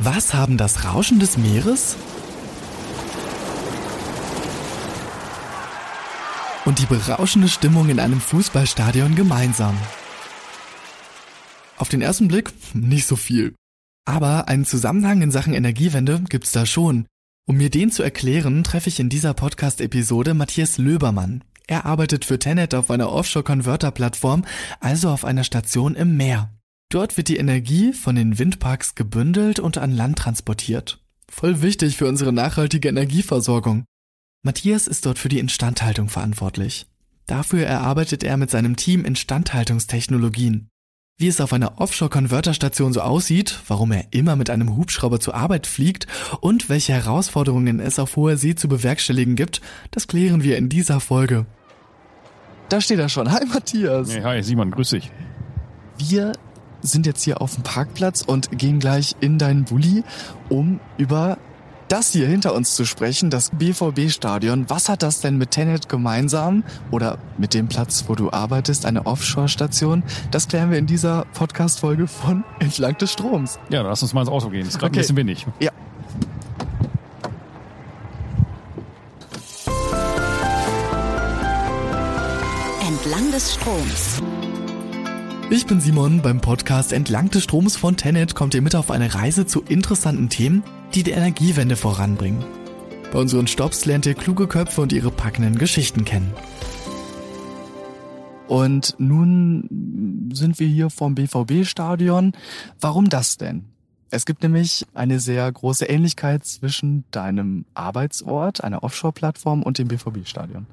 Was haben das Rauschen des Meeres und die berauschende Stimmung in einem Fußballstadion gemeinsam? Auf den ersten Blick nicht so viel. Aber einen Zusammenhang in Sachen Energiewende gibt's da schon. Um mir den zu erklären, treffe ich in dieser Podcast-Episode Matthias Löbermann. Er arbeitet für Tenet auf einer Offshore-Converter-Plattform, also auf einer Station im Meer. Dort wird die Energie von den Windparks gebündelt und an Land transportiert. Voll wichtig für unsere nachhaltige Energieversorgung. Matthias ist dort für die Instandhaltung verantwortlich. Dafür erarbeitet er mit seinem Team Instandhaltungstechnologien. Wie es auf einer Offshore-Converter-Station so aussieht, warum er immer mit einem Hubschrauber zur Arbeit fliegt und welche Herausforderungen es auf hoher See zu bewerkstelligen gibt, das klären wir in dieser Folge. Da steht er schon. Hi Matthias. Hey, hi Simon, grüß dich. Wir sind jetzt hier auf dem Parkplatz und gehen gleich in deinen Bulli, um über das hier hinter uns zu sprechen, das BVB-Stadion. Was hat das denn mit Tenet gemeinsam oder mit dem Platz, wo du arbeitest, eine Offshore-Station? Das klären wir in dieser Podcast-Folge von Entlang des Stroms. Ja, lass uns mal ins Auto gehen. Das ist gerade Okay. ein bisschen windig. Ja. Entlang des Stroms. Ich bin Simon. Beim Podcast Entlang des Stroms von Tenet kommt ihr mit auf eine Reise zu interessanten Themen, die die Energiewende voranbringen. Bei unseren Stops lernt ihr kluge Köpfe und ihre packenden Geschichten kennen. Und nun sind wir hier vom BVB-Stadion. Warum das denn? Es gibt nämlich eine sehr große Ähnlichkeit zwischen deinem Arbeitsort, einer Offshore-Plattform und dem BVB-Stadion.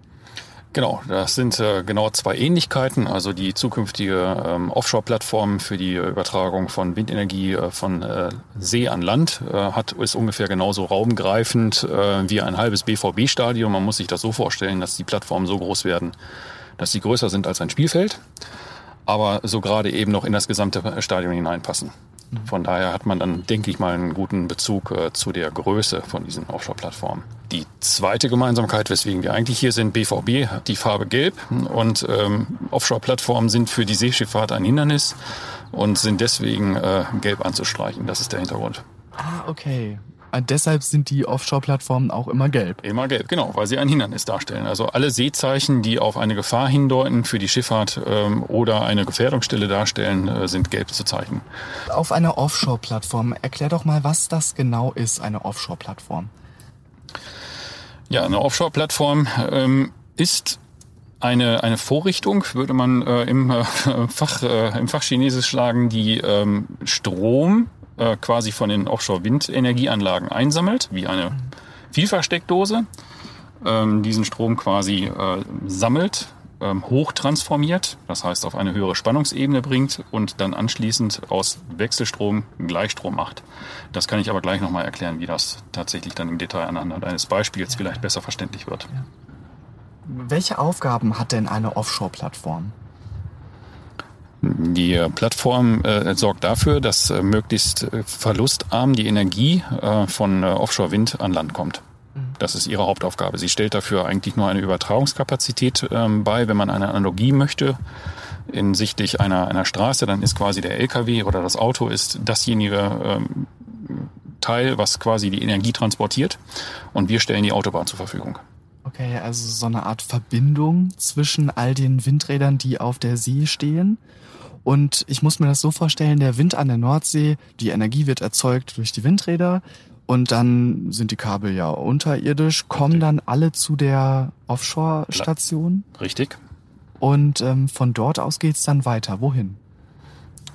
Genau, das sind äh, genau zwei Ähnlichkeiten. Also die zukünftige ähm, Offshore-Plattform für die äh, Übertragung von Windenergie äh, von äh, See an Land äh, hat ist ungefähr genauso raumgreifend äh, wie ein halbes BVB-Stadion. Man muss sich das so vorstellen, dass die Plattformen so groß werden, dass sie größer sind als ein Spielfeld, aber so gerade eben noch in das gesamte Stadion hineinpassen. Von daher hat man dann, denke ich mal, einen guten Bezug äh, zu der Größe von diesen Offshore-Plattformen. Die zweite Gemeinsamkeit, weswegen wir eigentlich hier sind, BVB hat die Farbe Gelb und ähm, Offshore-Plattformen sind für die Seeschifffahrt ein Hindernis und sind deswegen äh, gelb anzustreichen. Das ist der Hintergrund. Ah, okay. Und deshalb sind die Offshore-Plattformen auch immer gelb. Immer gelb, genau, weil sie ein Hindernis darstellen. Also alle Seezeichen, die auf eine Gefahr hindeuten für die Schifffahrt ähm, oder eine Gefährdungsstelle darstellen, äh, sind gelb zu zeichnen. Auf einer Offshore-Plattform, erklär doch mal, was das genau ist, eine Offshore-Plattform. Ja, eine Offshore-Plattform ähm, ist eine, eine Vorrichtung, würde man äh, im, äh, Fach, äh, im Fachchinesisch schlagen, die ähm, Strom äh, quasi von den Offshore-Windenergieanlagen einsammelt, wie eine Vielfachsteckdose, ähm, diesen Strom quasi äh, sammelt, ähm, hochtransformiert, das heißt auf eine höhere Spannungsebene bringt und dann anschließend aus Wechselstrom Gleichstrom macht. Das kann ich aber gleich nochmal erklären, wie das tatsächlich dann im Detail anhand eines Beispiels vielleicht besser verständlich wird. Welche Aufgaben hat denn eine Offshore-Plattform? Die Plattform äh, sorgt dafür, dass äh, möglichst äh, verlustarm die Energie äh, von äh, Offshore-Wind an Land kommt. Das ist ihre Hauptaufgabe. Sie stellt dafür eigentlich nur eine Übertragungskapazität ähm, bei. Wenn man eine Analogie möchte, hinsichtlich einer, einer Straße, dann ist quasi der LKW oder das Auto ist dasjenige ähm, Teil, was quasi die Energie transportiert. Und wir stellen die Autobahn zur Verfügung. Okay, also so eine Art Verbindung zwischen all den Windrädern, die auf der See stehen. Und ich muss mir das so vorstellen, der Wind an der Nordsee, die Energie wird erzeugt durch die Windräder und dann sind die Kabel ja unterirdisch, kommen dann alle zu der Offshore-Station Richtig? und ähm, von dort aus geht's dann weiter. Wohin?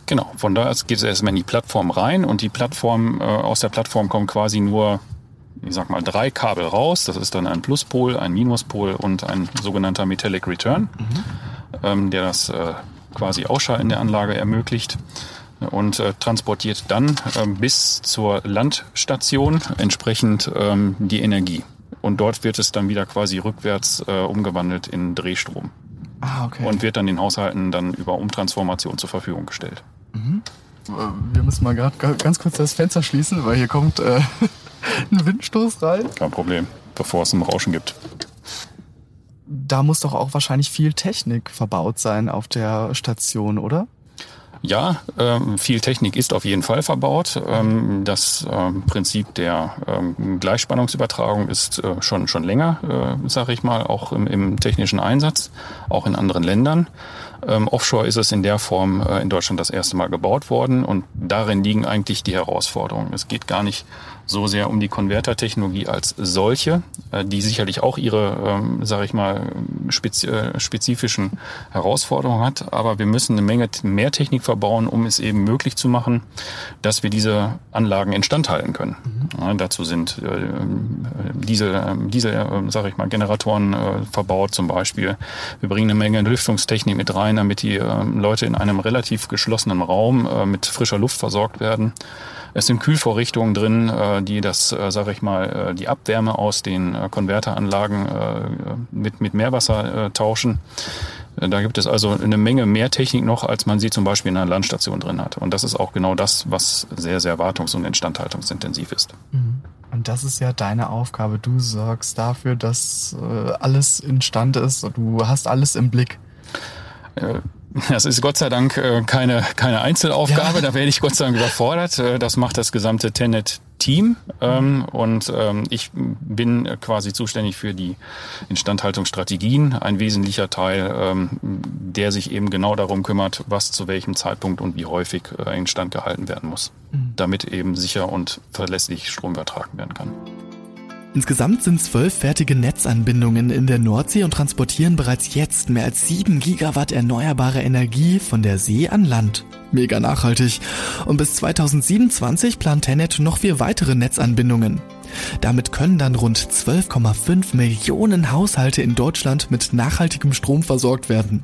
Genau, von da aus geht es erstmal in die Plattform rein und die Plattform, äh, aus der Plattform kommen quasi nur, ich sag mal, drei Kabel raus. Das ist dann ein Pluspol, ein Minuspol und ein sogenannter Metallic Return, ähm, der das äh, quasi Ausschalten der Anlage ermöglicht und äh, transportiert dann ähm, bis zur Landstation entsprechend ähm, die Energie. Und dort wird es dann wieder quasi rückwärts äh, umgewandelt in Drehstrom Ah, okay. und wird dann den Haushalten dann über Umtransformation zur Verfügung gestellt. Äh, wir müssen mal gerade ganz kurz das Fenster schließen, weil hier kommt äh, ein Windstoß rein. Kein Problem, bevor es ein Rauschen gibt. Da muss doch auch wahrscheinlich viel Technik verbaut sein auf der Station, oder? Ja, ähm, viel Technik ist auf jeden Fall verbaut. Ähm, das ähm, Prinzip der Gleichspannungsübertragung ist äh, schon schon länger, äh, sage ich mal, auch im, im, technischen Einsatz, auch in anderen Ländern. Offshore ist es in der Form äh, in Deutschland das erste Mal gebaut worden und darin liegen eigentlich die Herausforderungen. Es geht gar nicht so sehr um die Konvertertechnologie als solche, äh, die sicherlich auch ihre, ähm, sage ich mal, äh, spezifischen Herausforderungen hat. Aber wir müssen eine Menge mehr Technik verbauen, um es eben möglich zu machen, dass wir diese Anlagen instand halten können. Mhm. Ja, dazu sind äh, diese, diese äh, sage ich mal, Generatoren äh, verbaut zum Beispiel. Wir bringen eine Menge Lüftungstechnik mit rein, damit die äh, Leute in einem relativ geschlossenen Raum mit frischer Luft versorgt werden. Es sind Kühlvorrichtungen drin, äh, die das, äh, sage ich mal, äh, die Abwärme aus den Konverteranlagen mit, mit Meerwasser tauschen. Da gibt es also eine Menge mehr Technik noch, als man sie zum Beispiel in einer Landstation drin hat. Und das ist auch genau das, was sehr, sehr wartungs- und instandhaltungsintensiv ist. Mhm. Und das ist ja deine Aufgabe. Du sorgst dafür, dass alles instand ist. Du hast alles im Blick. Das ist Gott sei Dank äh, keine, keine Einzelaufgabe, ja. da werde ich Gott sei Dank überfordert. Äh, das macht das gesamte Tenet Team ähm, und ähm, ich bin quasi zuständig für die Instandhaltungsstrategien, ein wesentlicher Teil, ähm, der sich eben genau darum kümmert, was zu welchem Zeitpunkt und wie häufig äh, instand gehalten werden muss, mhm. damit eben sicher und verlässlich Strom übertragen werden kann. Insgesamt sind zwölf fertige Netzanbindungen in der Nordsee und transportieren bereits jetzt mehr als sieben Gigawatt erneuerbare Energie von der See an Land. Mega nachhaltig. Und bis 2027 plant Tenet noch vier weitere Netzanbindungen. Damit können dann rund 12,5 Millionen Haushalte in Deutschland mit nachhaltigem Strom versorgt werden.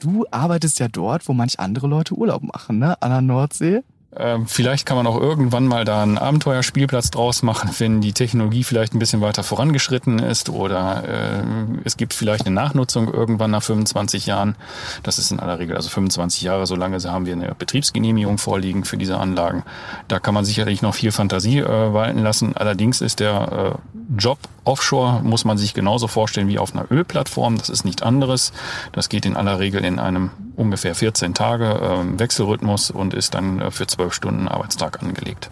Du arbeitest ja dort, wo manch andere Leute Urlaub machen, ne? An der Nordsee. Ähm, vielleicht kann man auch irgendwann mal da einen Abenteuerspielplatz draus machen, wenn die Technologie vielleicht ein bisschen weiter vorangeschritten ist oder äh, es gibt vielleicht eine Nachnutzung irgendwann nach 25 Jahren. Das ist in aller Regel also 25 Jahre, solange haben wir eine Betriebsgenehmigung vorliegen für diese Anlagen. Da kann man sicherlich noch viel Fantasie äh, walten lassen. Allerdings ist der äh, Job offshore, muss man sich genauso vorstellen wie auf einer Ölplattform. Das ist nicht anderes. Das geht in aller Regel in einem ungefähr 14 Tage äh, Wechselrhythmus und ist dann äh, für zwölf Stunden Arbeitstag angelegt.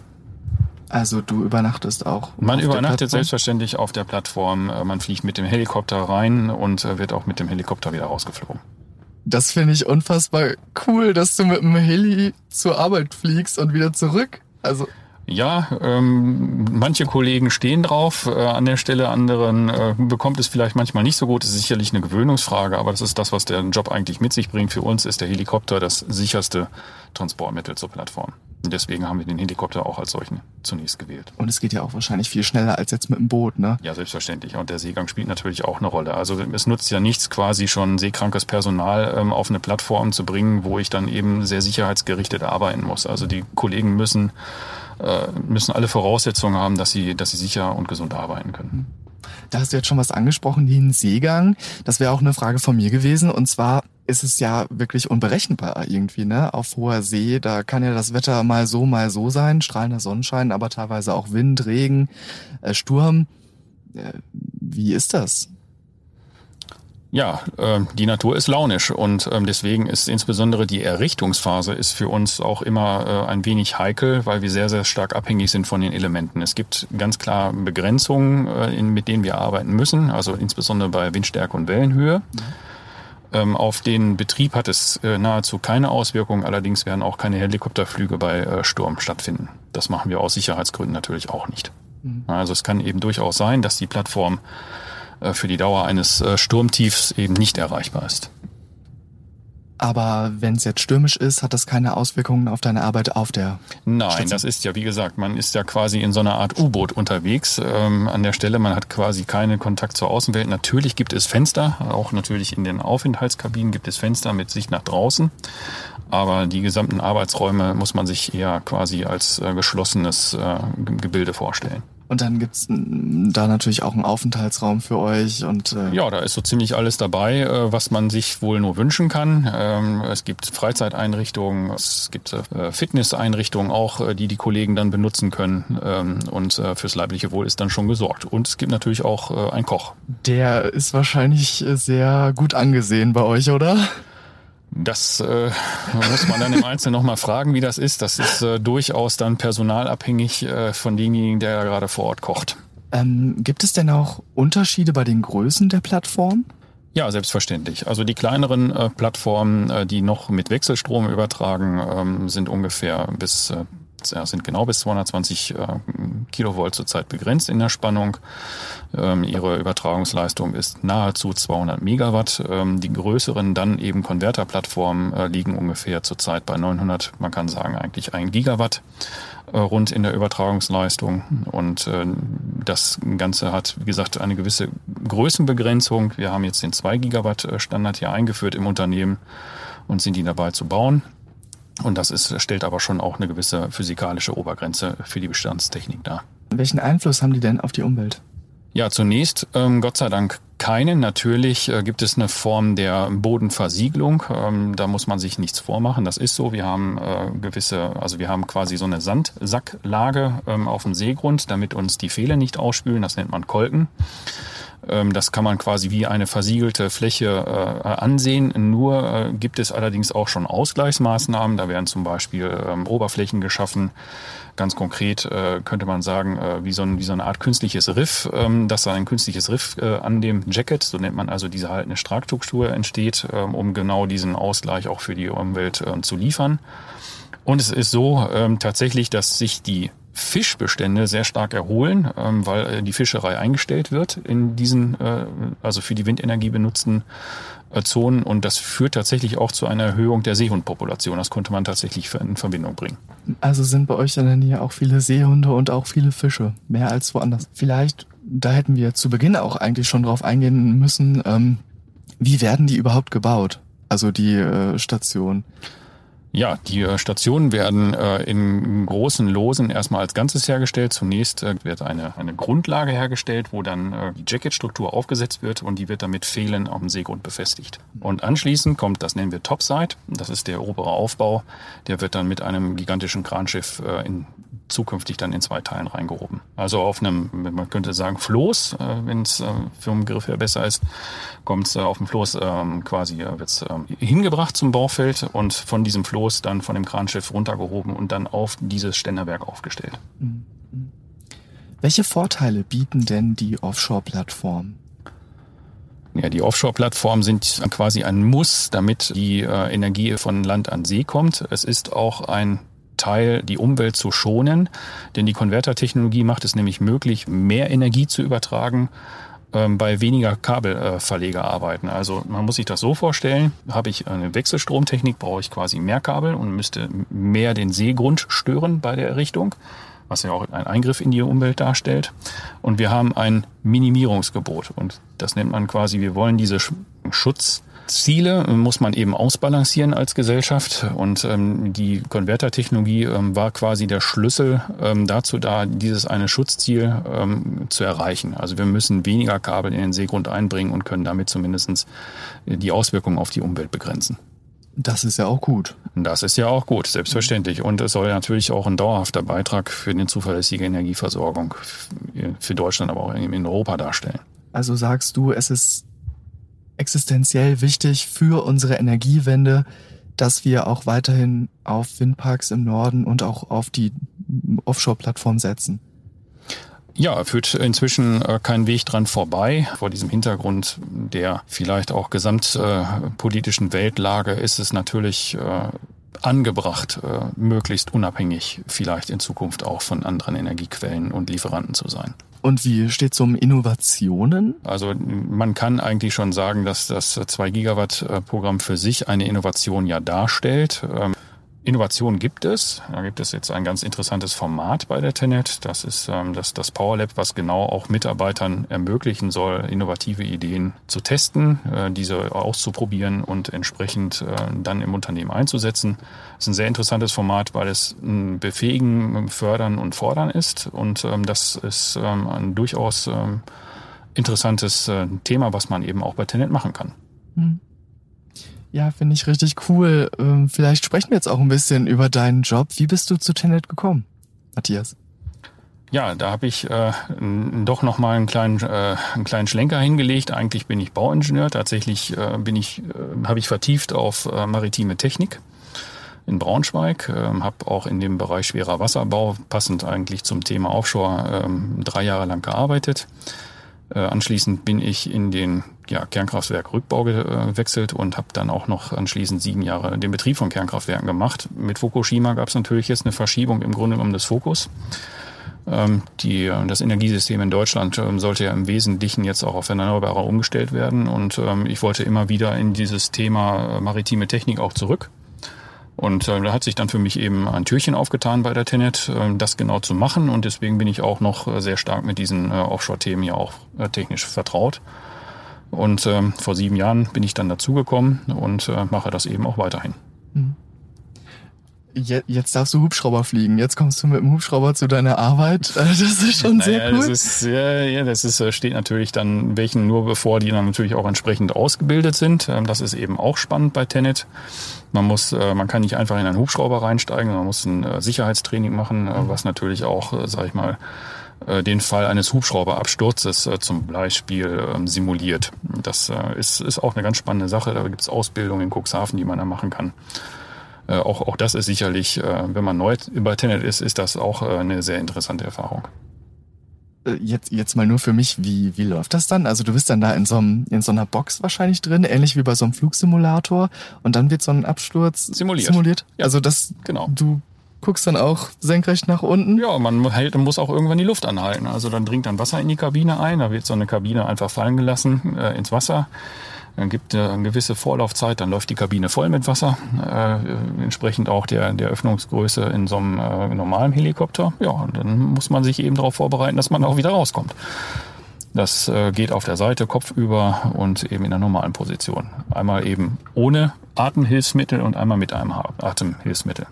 Also du übernachtest auch. Man übernachtet selbstverständlich auf der Plattform. Äh, man fliegt mit dem Helikopter rein und äh, wird auch mit dem Helikopter wieder rausgeflogen. Das finde ich unfassbar cool, dass du mit dem Heli zur Arbeit fliegst und wieder zurück. Also ja, ähm, manche Kollegen stehen drauf äh, an der Stelle, anderen äh, bekommt es vielleicht manchmal nicht so gut. Das ist sicherlich eine Gewöhnungsfrage, aber das ist das, was der Job eigentlich mit sich bringt. Für uns ist der Helikopter das sicherste Transportmittel zur Plattform. Und deswegen haben wir den Helikopter auch als solchen zunächst gewählt. Und es geht ja auch wahrscheinlich viel schneller als jetzt mit dem Boot, ne? Ja, selbstverständlich. Und der Seegang spielt natürlich auch eine Rolle. Also es nutzt ja nichts, quasi schon seekrankes Personal ähm, auf eine Plattform zu bringen, wo ich dann eben sehr sicherheitsgerichtet arbeiten muss. Also die Kollegen müssen äh, müssen alle Voraussetzungen haben, dass sie, dass sie sicher und gesund arbeiten können. Da hast du jetzt schon was angesprochen, den Seegang. Das wäre auch eine Frage von mir gewesen. Und zwar ist es ja wirklich unberechenbar irgendwie, ne? Auf hoher See, da kann ja das Wetter mal so, mal so sein, strahlender Sonnenschein, aber teilweise auch Wind, Regen, äh, Sturm. Äh, wie ist das? Ja, äh, die Natur ist launisch und ähm, deswegen ist insbesondere die Errichtungsphase ist für uns auch immer äh, ein wenig heikel, weil wir sehr, sehr stark abhängig sind von den Elementen. Es gibt ganz klar Begrenzungen, äh, in, mit denen wir arbeiten müssen, also insbesondere bei Windstärke und Wellenhöhe. Mhm. Ähm, auf den Betrieb hat es äh, nahezu keine Auswirkungen, allerdings werden auch keine Helikopterflüge bei äh, Sturm stattfinden. Das machen wir aus Sicherheitsgründen natürlich auch nicht. Mhm. Also es kann eben durchaus sein, dass die Plattform äh, für die Dauer eines äh, Sturmtiefs eben nicht erreichbar ist. Aber wenn es jetzt stürmisch ist, hat das keine Auswirkungen auf deine Arbeit auf der Nein, Station? das ist ja, wie gesagt, man ist ja quasi in so einer Art U-Boot unterwegs ähm, an der Stelle. Man hat quasi keinen Kontakt zur Außenwelt. Natürlich gibt es Fenster, auch natürlich in den Aufenthaltskabinen gibt es Fenster mit Sicht nach draußen. Aber die gesamten Arbeitsräume muss man sich eher quasi als äh, geschlossenes äh, Gebilde vorstellen. Und dann gibt's da natürlich auch einen Aufenthaltsraum für euch und äh ja, da ist so ziemlich alles dabei, äh, was man sich wohl nur wünschen kann. Ähm, es gibt Freizeiteinrichtungen, es gibt äh, Fitnesseinrichtungen auch, äh, die die Kollegen dann benutzen können ähm, und fürs leibliche Wohl ist dann schon gesorgt. Und es gibt natürlich auch einen Koch. Der ist wahrscheinlich sehr gut angesehen bei euch, oder? Das äh, muss man dann im Einzelnen nochmal fragen, wie das ist. Das ist äh, durchaus dann personalabhängig äh, von demjenigen, der gerade vor Ort kocht. Ähm, gibt es denn auch Unterschiede bei den Größen der Plattform? Ja, selbstverständlich. Also die kleineren äh, Plattformen, äh, die noch mit Wechselstrom übertragen, ähm, sind ungefähr bis äh, sind genau bis 220 äh, Kilovolt zurzeit begrenzt in der Spannung. Ähm, ihre Übertragungsleistung ist nahezu 200 Megawatt. Ähm, die größeren dann eben Konverterplattformen äh, liegen ungefähr zurzeit bei 900, man kann sagen eigentlich ein Gigawatt äh, rund in der Übertragungsleistung. Und äh, das Ganze hat, wie gesagt, eine gewisse Größenbegrenzung. Wir haben jetzt den 2 Gigawatt äh, Standard hier eingeführt im Unternehmen und sind die dabei zu bauen. Und das ist, stellt aber schon auch eine gewisse physikalische Obergrenze für die Bestandstechnik dar. Welchen Einfluss haben die denn auf die Umwelt? Ja, zunächst ähm, Gott sei Dank keinen. Natürlich äh, gibt es eine Form der Bodenversiegelung. Ähm, da muss man sich nichts vormachen. Das ist so. Wir haben äh, gewisse, also wir haben quasi so eine Sandsacklage ähm, auf dem Seegrund, damit uns die Pfähle nicht ausspülen. Das nennt man Kolken. Ähm, das kann man quasi wie eine versiegelte Fläche äh, ansehen. Nur äh, gibt es allerdings auch schon Ausgleichsmaßnahmen. Da werden zum Beispiel ähm, Oberflächen geschaffen. Ganz konkret äh, könnte man sagen, wie, so eine Art künstliches Riff, ähm, dass da ein künstliches Riff an dem Jacket, so nennt man also diese haltende Tragstruktur entsteht, um genau diesen Ausgleich auch für die Umwelt zu liefern. Und es ist so tatsächlich, dass sich die Fischbestände sehr stark erholen, ähm, weil äh, die Fischerei eingestellt wird in diesen, äh, also für die Windenergie benutzten äh, Zonen und das führt tatsächlich auch zu einer Erhöhung der Seehundpopulation. Das konnte man tatsächlich in Verbindung bringen. Also sind bei euch in der Nähe auch viele Seehunde und auch viele Fische, mehr als woanders. Vielleicht, da hätten wir zu Beginn auch eigentlich schon drauf eingehen müssen, ähm, wie werden die überhaupt gebaut? Also die äh, Station. Ja, die äh, Stationen werden äh, in großen Losen erstmal als Ganzes hergestellt. Zunächst äh, wird eine, eine Grundlage hergestellt, wo dann äh, die Jacketstruktur aufgesetzt wird und die wird dann mit Pfählen auf dem Seegrund befestigt. Und anschließend kommt, das nennen wir Topside, das ist der obere Aufbau, der wird dann mit einem gigantischen Kranschiff äh, in zukünftig dann in zwei Teilen reingehoben. Also auf einem, man könnte sagen, Floß, äh, wenn es äh, für einen Begriff her besser ist, kommt es äh, auf dem Floß ähm, quasi, äh, wird ähm, hingebracht zum Baufeld und von diesem Floß dann von dem Kranschiff runtergehoben und dann auf dieses Ständerwerk aufgestellt. Mhm. Welche Vorteile bieten denn die Offshore-Plattformen? Ja, die Offshore-Plattformen sind quasi ein Muss, damit die äh, Energie von Land an See kommt. Es ist auch ein Teil, die Umwelt zu schonen. Denn die Konvertertechnologie macht es nämlich möglich, mehr Energie zu übertragen ähm, bei weniger Kabelverlegerarbeiten. Äh, also man muss sich das so vorstellen, habe ich eine Wechselstromtechnik, brauche ich quasi mehr Kabel und müsste mehr den Seegrund stören bei der Errichtung was ja auch ein Eingriff in die Umwelt darstellt. Und wir haben ein Minimierungsgebot. Und das nennt man quasi, wir wollen diese Schutz Ziele muss man eben ausbalancieren als Gesellschaft und ähm, die Konvertertechnologie ähm, war quasi der Schlüssel ähm, dazu da, dieses eine Schutzziel ähm, zu erreichen. Also wir müssen weniger Kabel in den Seegrund einbringen und können damit zumindest die Auswirkungen auf die Umwelt begrenzen. Das ist ja auch gut. Das ist ja auch gut, selbstverständlich. Und es soll natürlich auch ein dauerhafter Beitrag für eine zuverlässige Energieversorgung für Deutschland, aber auch in Europa darstellen. Also sagst du, es ist existenziell wichtig für unsere Energiewende, dass wir auch weiterhin auf Windparks im Norden und auch auf die Offshore-Plattform setzen. Ja, führt inzwischen äh, kein Weg dran vorbei. Vor diesem Hintergrund der vielleicht auch gesamtpolitischen äh, Weltlage ist es natürlich äh, angebracht, äh, möglichst unabhängig vielleicht in Zukunft auch von anderen Energiequellen und Lieferanten zu sein. Und wie steht es um Innovationen? Also man kann eigentlich schon sagen, dass das 2 Gigawatt Programm für sich eine Innovation ja darstellt. Ähm, Innovation gibt es. Da gibt es jetzt ein ganz interessantes Format bei der Tenet. Das ist ähm, das, das Power Lab, was genau auch Mitarbeitern ermöglichen soll, innovative Ideen zu testen, äh, diese auszuprobieren und entsprechend äh, dann im Unternehmen einzusetzen. Das ist ein sehr interessantes Format, weil es ein Befähigen, Fördern und Fordern ist. Und ähm, das ist ähm, ein durchaus ähm, interessantes äh, Thema, was man eben auch bei Tenet machen kann. Mhm. Ja, finde ich richtig cool. Ähm, vielleicht sprechen wir jetzt auch ein bisschen über deinen Job. Wie bist du zu Tenet gekommen, Matthias? Ja, da habe ich äh, doch noch mal einen kleinen, äh, einen kleinen Schlenker hingelegt. Eigentlich bin ich Bauingenieur. Tatsächlich äh, bin ich, äh, habe ich vertieft auf äh, maritime Technik in Braunschweig, äh, habe auch in dem Bereich schwerer Wasserbau passend eigentlich zum Thema Offshore äh, drei Jahre lang gearbeitet. Äh, anschließend bin ich in den ja, Kernkraftwerk Rückbau gewechselt und habe dann auch noch anschließend sieben Jahre den Betrieb von Kernkraftwerken gemacht. Mit Fukushima gab es natürlich jetzt eine Verschiebung im Grunde genommen des Fokus. Ähm, die, das Energiesystem in Deutschland ähm, sollte ja im Wesentlichen jetzt auch auf Erneuerbare umgestellt werden. Und ähm, ich wollte immer wieder in dieses Thema äh, maritime Technik auch zurück. Und äh, da hat sich dann für mich eben ein Türchen aufgetan bei der Tenet, äh, das genau zu machen. Und deswegen bin ich auch noch äh, sehr stark mit diesen äh, Offshore-Themen ja auch äh, technisch vertraut. Und ähm, vor sieben Jahren bin ich dann dazugekommen und äh, mache das eben auch weiterhin. Mhm jetzt darfst du Hubschrauber fliegen. Jetzt kommst du mit dem Hubschrauber zu deiner Arbeit. Äh, das ist schon naja, sehr cool. Das ist, ja, ja, das ist, äh, steht natürlich dann welchen nur bevor, die dann natürlich auch entsprechend ausgebildet sind. Ähm, das ist eben auch spannend bei Tenet. Man muss, äh, man kann nicht einfach in einen Hubschrauber reinsteigen, man muss ein Sicherheitstraining machen, was natürlich auch, sag ich mal, den Fall eines Hubschrauberabsturzes zum Beispiel ähm, simuliert. Das ist, ist auch eine ganz spannende Sache. Da gibt es Ausbildungen in Cuxhaven, die man da machen kann. Äh, auch, auch das ist sicherlich, äh, wenn man neu über Tenet ist, ist das auch äh, eine sehr interessante Erfahrung. Jetzt, jetzt mal nur für mich, wie, wie läuft das dann? Also du bist dann da in so, einem, in so einer Box wahrscheinlich drin, ähnlich wie bei so einem Flugsimulator und dann wird so ein Absturz simuliert. simuliert. Ja, also das, genau. du guckst dann auch senkrecht nach unten? Ja, man hält, muss auch irgendwann die Luft anhalten. Also dann dringt dann Wasser in die Kabine ein, da wird so eine Kabine einfach fallen gelassen äh, ins Wasser. Dann gibt es eine gewisse Vorlaufzeit, dann läuft die Kabine voll mit Wasser, äh, entsprechend auch der, der Öffnungsgröße in so einem äh, normalen Helikopter. Ja, und dann muss man sich eben darauf vorbereiten, dass man auch wieder rauskommt. Das äh, geht auf der Seite, kopfüber und eben in der normalen Position. Einmal eben ohne Atemhilfsmittel und einmal mit einem Atemhilfsmittel.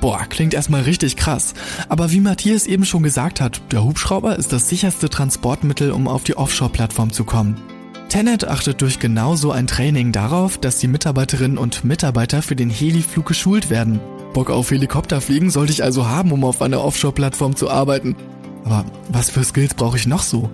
Boah, klingt erstmal richtig krass. Aber wie Matthias eben schon gesagt hat, der Hubschrauber ist das sicherste Transportmittel, um auf die Offshore-Plattform zu kommen. Tenet achtet durch genau so ein Training darauf, dass die Mitarbeiterinnen und Mitarbeiter für den Heliflug geschult werden. Bock auf Helikopterfliegen sollte ich also haben, um auf einer Offshore-Plattform zu arbeiten. Aber was für Skills brauche ich noch so?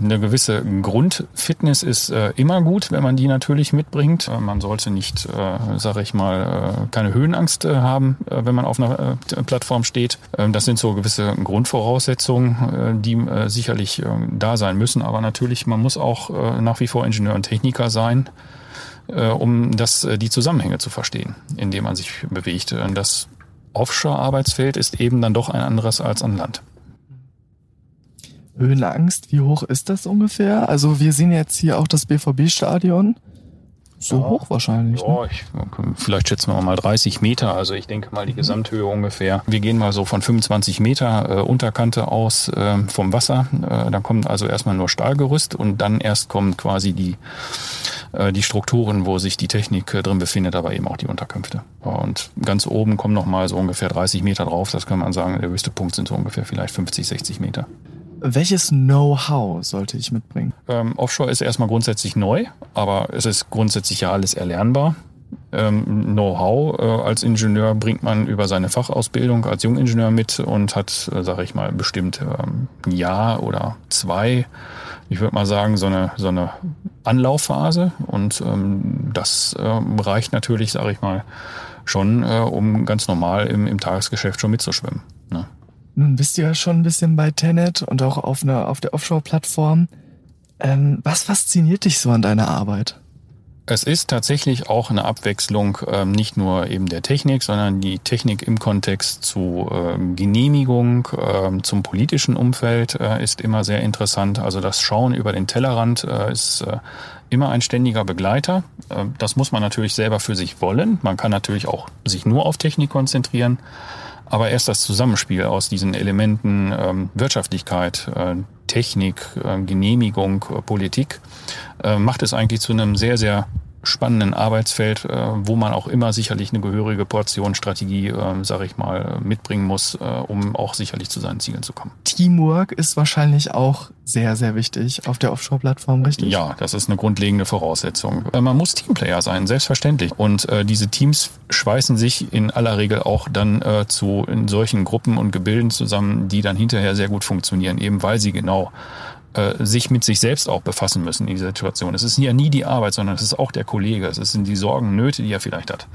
Eine gewisse Grundfitness ist äh, immer gut, wenn man die natürlich mitbringt. Äh, man sollte nicht, äh, sage ich mal, äh, keine Höhenangst äh, haben, äh, wenn man auf einer Plattform steht. Ähm, das sind so gewisse Grundvoraussetzungen, die sicherlich äh, da sein müssen. Aber natürlich, man muss auch nach wie vor Ingenieur und Techniker sein, um das, die Zusammenhänge zu verstehen, in denen man sich bewegt. Das Offshore-Arbeitsfeld ist eben dann doch ein anderes als an Land. Höhenangst, wie hoch ist das ungefähr? Also wir sehen jetzt hier auch das BVB-Stadion. So ja, hoch wahrscheinlich. Ja, ne? ich, vielleicht schätzen wir mal 30 Meter. Also ich denke mal die mhm. Gesamthöhe ungefähr. Wir gehen mal so von 25 Meter äh, Unterkante aus äh, vom Wasser. Äh, dann kommt also erstmal nur Stahlgerüst und dann erst kommen quasi die, äh, die Strukturen, wo sich die Technik äh, drin befindet, aber eben auch die Unterkünfte. Und ganz oben kommen noch mal so ungefähr 30 Meter drauf. Das kann man sagen, der höchste Punkt sind so ungefähr vielleicht 50, 60 Meter. Welches Know-how sollte ich mitbringen? Ähm, Offshore ist erstmal grundsätzlich neu, aber es ist grundsätzlich ja alles erlernbar. Ähm, Know-how äh, als Ingenieur bringt man über seine Fachausbildung als Jungingenieur mit und hat, äh, sage ich mal, bestimmt ähm, ein Jahr oder zwei, ich würde mal sagen, so eine, so eine Anlaufphase. Und ähm, das ähm, reicht natürlich, sage ich mal, schon, äh, um ganz normal im, im Tagesgeschäft schon mitzuschwimmen. Ne? Nun bist du ja schon ein bisschen bei Tenet und auch auf, einer, auf der Offshore-Plattform. Ähm, was fasziniert dich so an deiner Arbeit? Es ist tatsächlich auch eine Abwechslung, ähm, nicht nur eben der Technik, sondern die Technik im Kontext zu ähm, Genehmigung, ähm, zum politischen Umfeld äh, ist immer sehr interessant. Also das Schauen über den Tellerrand äh, ist äh, immer ein ständiger Begleiter. Äh, das muss man natürlich selber für sich wollen. Man kann natürlich auch sich nur auf Technik konzentrieren. Aber erst das Zusammenspiel aus diesen Elementen ähm, Wirtschaftlichkeit, äh, Technik, äh, Genehmigung, äh, Politik äh, macht es eigentlich zu einem sehr, sehr spannenden Arbeitsfeld, äh, wo man auch immer sicherlich eine gehörige Portion Strategie, äh, sage ich mal, mitbringen muss, äh, um auch sicherlich zu seinen Zielen zu kommen. Teamwork ist wahrscheinlich auch sehr, sehr wichtig auf der Offshore-Plattform, richtig? Ja, das ist eine grundlegende Voraussetzung. Man muss Teamplayer sein, selbstverständlich. Und diese Teams schweißen sich in aller Regel auch dann zu in solchen Gruppen und Gebilden zusammen, die dann hinterher sehr gut funktionieren, eben weil sie genau äh, sich mit sich selbst auch befassen müssen in dieser Situation. Es ist ja nie die Arbeit, sondern es ist auch der Kollege. Es sind die Sorgen, Nöte, die er vielleicht hat.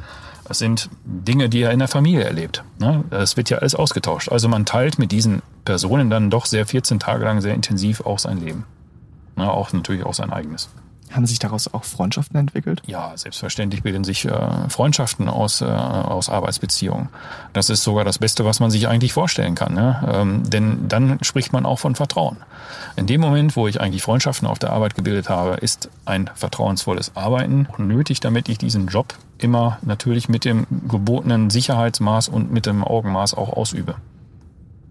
Es sind Dinge, die er in der Familie erlebt. Ne? Es wird ja alles ausgetauscht. Also man teilt mit diesen Personen dann doch sehr 14 Tage lang sehr intensiv auch sein Leben. Ne? Auch natürlich auch sein eigenes. Haben sich daraus auch Freundschaften entwickelt? Ja, selbstverständlich bilden sich äh, Freundschaften aus, äh, aus Arbeitsbeziehungen. Das ist sogar das Beste, was man sich eigentlich vorstellen kann. Ne? Ähm, denn dann spricht man auch von Vertrauen. In dem Moment, wo ich eigentlich Freundschaften auf der Arbeit gebildet habe, ist ein vertrauensvolles Arbeiten nötig, damit ich diesen Job immer natürlich mit dem gebotenen Sicherheitsmaß und mit dem Augenmaß auch ausübe,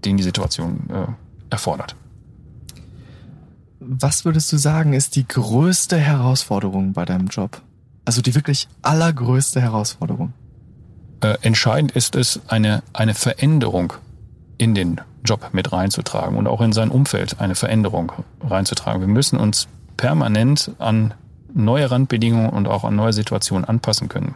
den die Situation äh, erfordert. Was würdest du sagen, ist die größte Herausforderung bei deinem Job? Also die wirklich allergrößte Herausforderung? Äh, entscheidend ist es, eine, eine Veränderung in den Job mit reinzutragen und auch in sein Umfeld eine Veränderung reinzutragen. Wir müssen uns permanent an neue Randbedingungen und auch an neue Situationen anpassen können.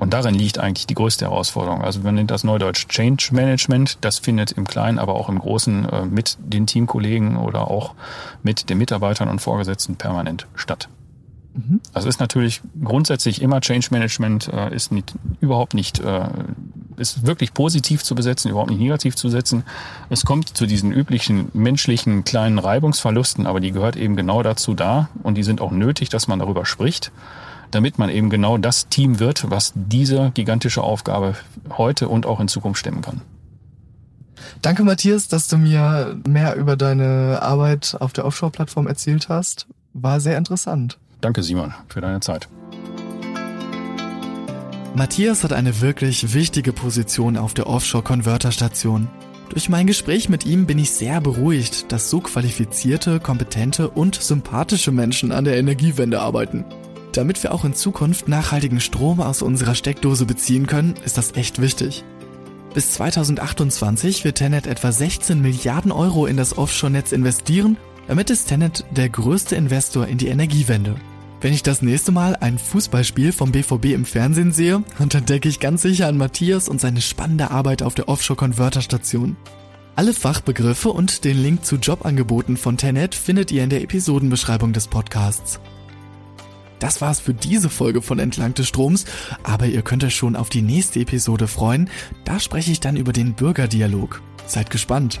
Und darin liegt eigentlich die größte Herausforderung. Also man nennt das Neudeutsch Change Management. Das findet im Kleinen, aber auch im Großen äh, mit den Teamkollegen oder auch mit den Mitarbeitern und Vorgesetzten permanent statt. Mhm. Also ist natürlich grundsätzlich immer Change Management äh, ist nicht, überhaupt nicht, äh, ist wirklich positiv zu besetzen, überhaupt nicht negativ zu setzen. Es kommt zu diesen üblichen menschlichen kleinen Reibungsverlusten, aber die gehört eben genau dazu da und die sind auch nötig, dass man darüber spricht damit man eben genau das Team wird, was diese gigantische Aufgabe heute und auch in Zukunft stemmen kann. Danke, Matthias, dass du mir mehr über deine Arbeit auf der Offshore-Plattform erzählt hast. War sehr interessant. Danke, Simon, für deine Zeit. Matthias hat eine wirklich wichtige Position auf der Offshore-Converter-Station. Durch mein Gespräch mit ihm bin ich sehr beruhigt, dass so qualifizierte, kompetente und sympathische Menschen an der Energiewende arbeiten. Damit wir auch in Zukunft nachhaltigen Strom aus unserer Steckdose beziehen können, ist das echt wichtig. Bis 2028 wird Tenet etwa 16 Milliarden Euro in das Offshore-Netz investieren, damit ist Tenet der größte Investor in die Energiewende. Wenn ich das nächste Mal ein Fußballspiel vom BVB im Fernsehen sehe, dann denke ich ganz sicher an Matthias und seine spannende Arbeit auf der Offshore-Converter-Station. Alle Fachbegriffe und den Link zu Jobangeboten von Tenet findet ihr in der Episodenbeschreibung des Podcasts. Das war's für diese Folge von Entlang des Stroms, aber ihr könnt euch schon auf die nächste Episode freuen. Da spreche ich dann über den Bürgerdialog. Seid gespannt.